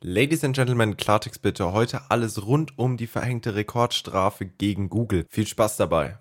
Ladies and Gentlemen, Klartext bitte. Heute alles rund um die verhängte Rekordstrafe gegen Google. Viel Spaß dabei.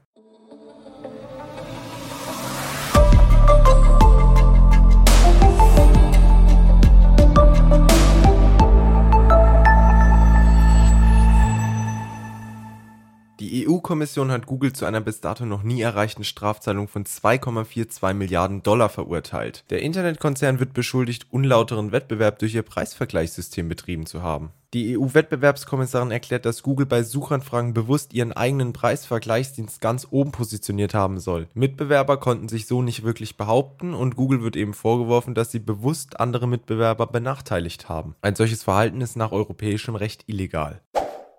Die EU-Kommission hat Google zu einer bis dato noch nie erreichten Strafzahlung von 2,42 Milliarden Dollar verurteilt. Der Internetkonzern wird beschuldigt, unlauteren Wettbewerb durch ihr Preisvergleichssystem betrieben zu haben. Die EU-Wettbewerbskommissarin erklärt, dass Google bei Suchanfragen bewusst ihren eigenen Preisvergleichsdienst ganz oben positioniert haben soll. Mitbewerber konnten sich so nicht wirklich behaupten und Google wird eben vorgeworfen, dass sie bewusst andere Mitbewerber benachteiligt haben. Ein solches Verhalten ist nach europäischem Recht illegal.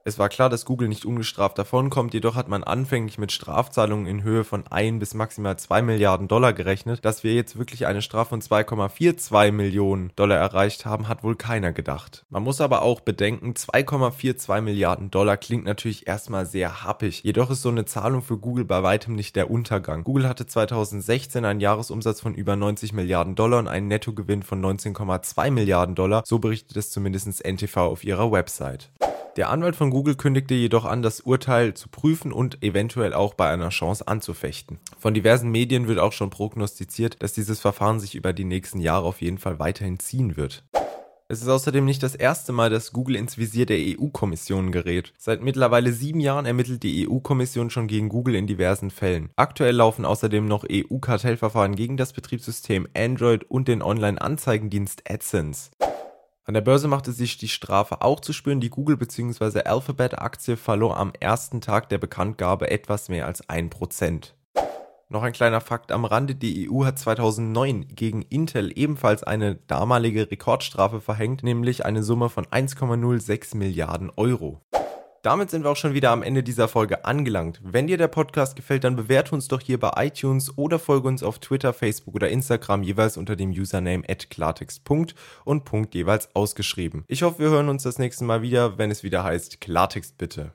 Es war klar, dass Google nicht ungestraft davonkommt, jedoch hat man anfänglich mit Strafzahlungen in Höhe von 1 bis maximal 2 Milliarden Dollar gerechnet. Dass wir jetzt wirklich eine Strafe von 2,42 Millionen Dollar erreicht haben, hat wohl keiner gedacht. Man muss aber auch bedenken, 2,42 Milliarden Dollar klingt natürlich erstmal sehr happig. Jedoch ist so eine Zahlung für Google bei weitem nicht der Untergang. Google hatte 2016 einen Jahresumsatz von über 90 Milliarden Dollar und einen Nettogewinn von 19,2 Milliarden Dollar, so berichtet es zumindest NTV auf ihrer Website. Der Anwalt von Google kündigte jedoch an, das Urteil zu prüfen und eventuell auch bei einer Chance anzufechten. Von diversen Medien wird auch schon prognostiziert, dass dieses Verfahren sich über die nächsten Jahre auf jeden Fall weiterhin ziehen wird. Es ist außerdem nicht das erste Mal, dass Google ins Visier der EU-Kommission gerät. Seit mittlerweile sieben Jahren ermittelt die EU-Kommission schon gegen Google in diversen Fällen. Aktuell laufen außerdem noch EU-Kartellverfahren gegen das Betriebssystem Android und den Online-Anzeigendienst AdSense. An der Börse machte sich die Strafe auch zu spüren. Die Google bzw. Alphabet-Aktie verlor am ersten Tag der Bekanntgabe etwas mehr als 1%. Noch ein kleiner Fakt am Rande, die EU hat 2009 gegen Intel ebenfalls eine damalige Rekordstrafe verhängt, nämlich eine Summe von 1,06 Milliarden Euro. Damit sind wir auch schon wieder am Ende dieser Folge angelangt. Wenn dir der Podcast gefällt, dann bewerte uns doch hier bei iTunes oder folge uns auf Twitter, Facebook oder Instagram jeweils unter dem Username @klartext. und Punkt jeweils ausgeschrieben. Ich hoffe, wir hören uns das nächste Mal wieder, wenn es wieder heißt Klartext bitte.